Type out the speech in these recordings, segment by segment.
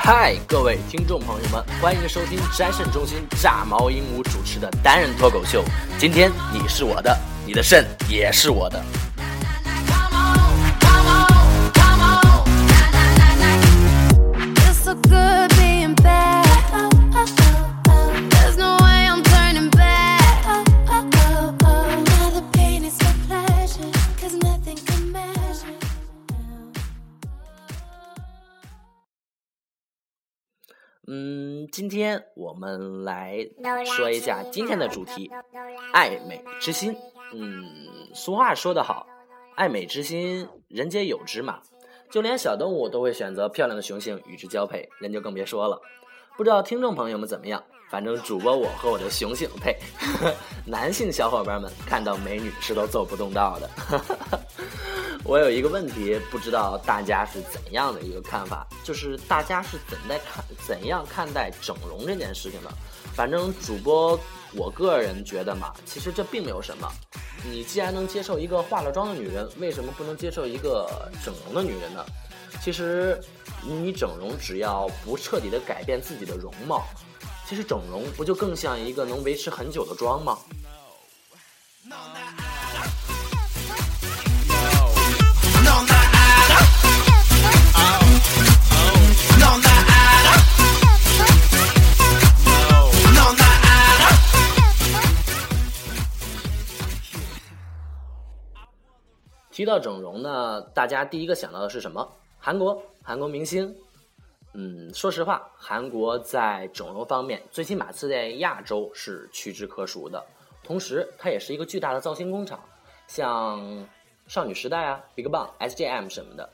嗨，各位听众朋友们，欢迎收听摘肾中心炸毛鹦鹉主持的单人脱口秀。今天你是我的，你的肾也是我的。今天我们来说一下今天的主题——爱美之心。嗯，俗话说得好，“爱美之心，人皆有之”嘛。就连小动物都会选择漂亮的雄性与之交配，人就更别说了。不知道听众朋友们怎么样？反正主播我和我的雄性配，男性小伙伴们看到美女是都走不动道的。我有一个问题，不知道大家是怎样的一个看法，就是大家是怎在看怎样看待整容这件事情的？反正主播我个人觉得嘛，其实这并没有什么。你既然能接受一个化了妆的女人，为什么不能接受一个整容的女人呢？其实你整容只要不彻底的改变自己的容貌，其实整容不就更像一个能维持很久的妆吗？提到整容呢，大家第一个想到的是什么？韩国，韩国明星。嗯，说实话，韩国在整容方面，最起码是在亚洲是屈指可数的。同时，它也是一个巨大的造型工厂，像少女时代啊、BigBang、SJM 什么的。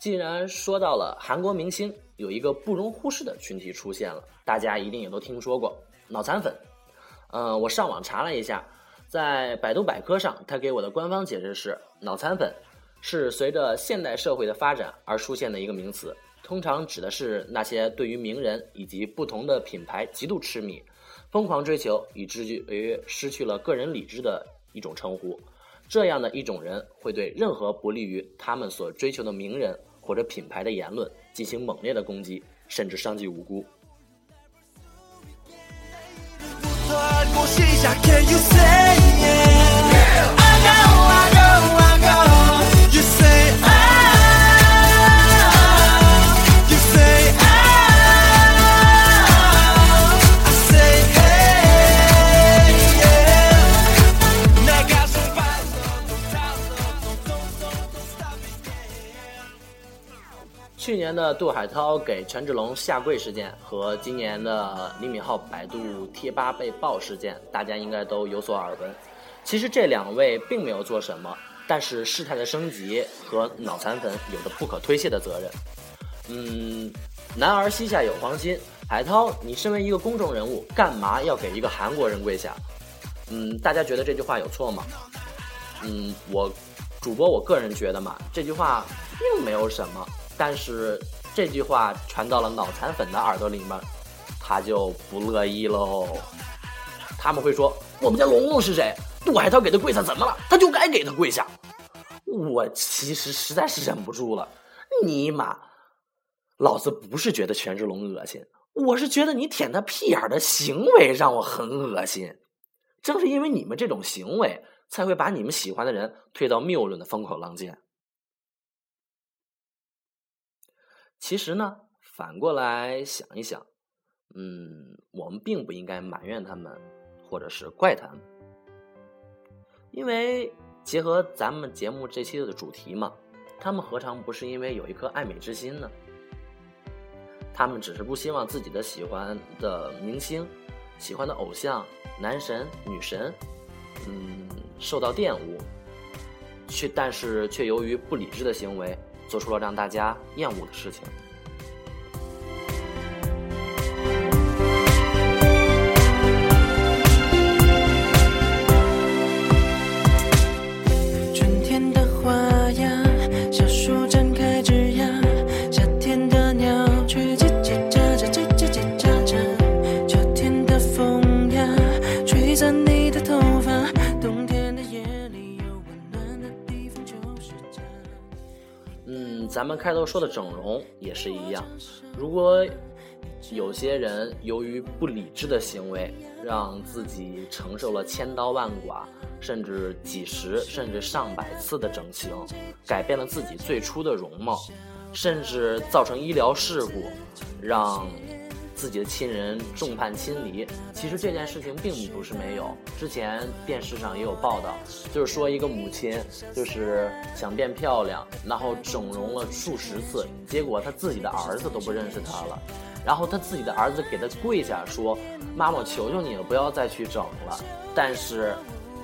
既然说到了韩国明星，有一个不容忽视的群体出现了，大家一定也都听说过脑残粉。嗯，我上网查了一下。在百度百科上，他给我的官方解释是：脑残粉是随着现代社会的发展而出现的一个名词，通常指的是那些对于名人以及不同的品牌极度痴迷、疯狂追求，以至于失去了个人理智的一种称呼。这样的一种人会对任何不利于他们所追求的名人或者品牌的言论进行猛烈的攻击，甚至伤及无辜。Can you say？去年的杜海涛给权志龙下跪事件和今年的李敏镐百度贴吧被爆事件，大家应该都有所耳闻。其实这两位并没有做什么，但是事态的升级和脑残粉有着不可推卸的责任。嗯，男儿膝下有黄金，海涛，你身为一个公众人物，干嘛要给一个韩国人跪下？嗯，大家觉得这句话有错吗？嗯，我主播我个人觉得嘛，这句话并没有什么。但是这句话传到了脑残粉的耳朵里面，他就不乐意喽。他们会说：“我们家龙龙是谁？杜海涛给他跪下怎么了？他就该给他跪下。”我其实实在是忍不住了，尼玛，老子不是觉得权志龙恶心，我是觉得你舔他屁眼的行为让我很恶心。正是因为你们这种行为，才会把你们喜欢的人推到谬论的风口浪尖。其实呢，反过来想一想，嗯，我们并不应该埋怨他们，或者是怪他们，因为结合咱们节目这期的主题嘛，他们何尝不是因为有一颗爱美之心呢？他们只是不希望自己的喜欢的明星、喜欢的偶像、男神女神，嗯，受到玷污，却但是却由于不理智的行为。做出了让大家厌恶的事情。咱们开头说的整容也是一样，如果有些人由于不理智的行为，让自己承受了千刀万剐，甚至几十甚至上百次的整形，改变了自己最初的容貌，甚至造成医疗事故，让。自己的亲人众叛亲离，其实这件事情并不是没有。之前电视上也有报道，就是说一个母亲就是想变漂亮，然后整容了数十次，结果她自己的儿子都不认识她了。然后她自己的儿子给她跪下说：“妈妈，我求求你了，不要再去整了。”但是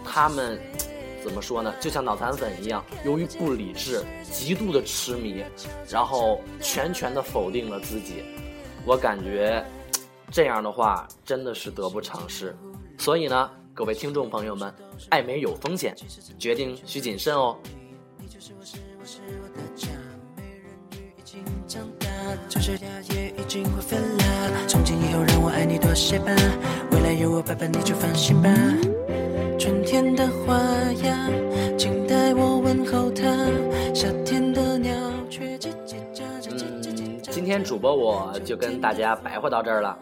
他们怎么说呢？就像脑残粉一样，由于不理智、极度的痴迷，然后全权的否定了自己。我感觉，这样的话真的是得不偿失。所以呢，各位听众朋友们，爱美有风险，决定需谨慎哦。就是家也已经会分了，从今以后让我爱你多些吧，未来有我陪伴你就放心吧。春天的花呀，请代我问候它，夏今天主播我就跟大家白话到这儿了，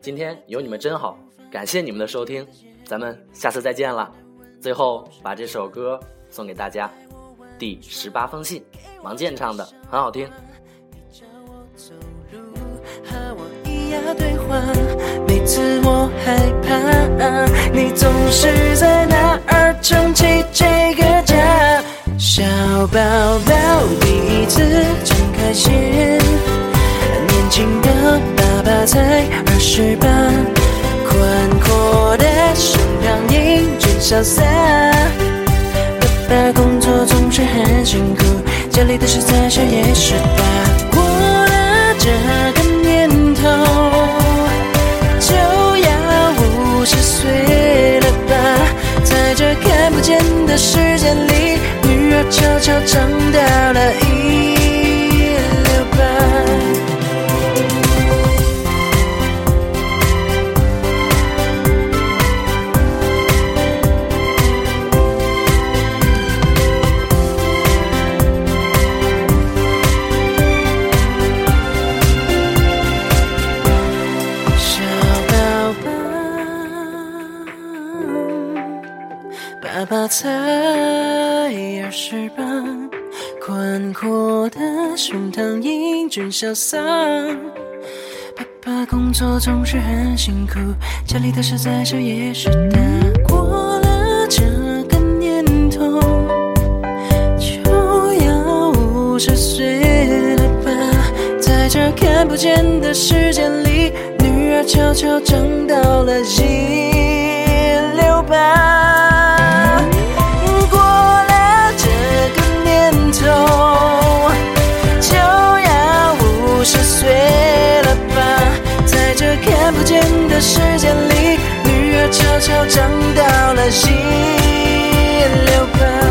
今天有你们真好，感谢你们的收听，咱们下次再见了。最后把这首歌送给大家，《第十八封信》，王健唱的，很好听。每次我害怕，你总是在那儿撑起这个家。小宝宝第一次睁开心。才二十八，宽阔的胸膛英俊潇洒。爸爸工作总是很辛苦，家里的事再小也是大。过了这个年头，就要五十岁了吧？在这看不见的时间里，女儿悄悄长才二十八，宽阔的胸膛英俊潇洒。爸爸工作总是很辛苦，家里的事再小也是大。过了这个年头，就要五十岁了吧？在这看不见的时间里，女儿悄悄长到了一六八。头就要五十岁了吧，在这看不见的时间里，女儿悄悄长到了一六八。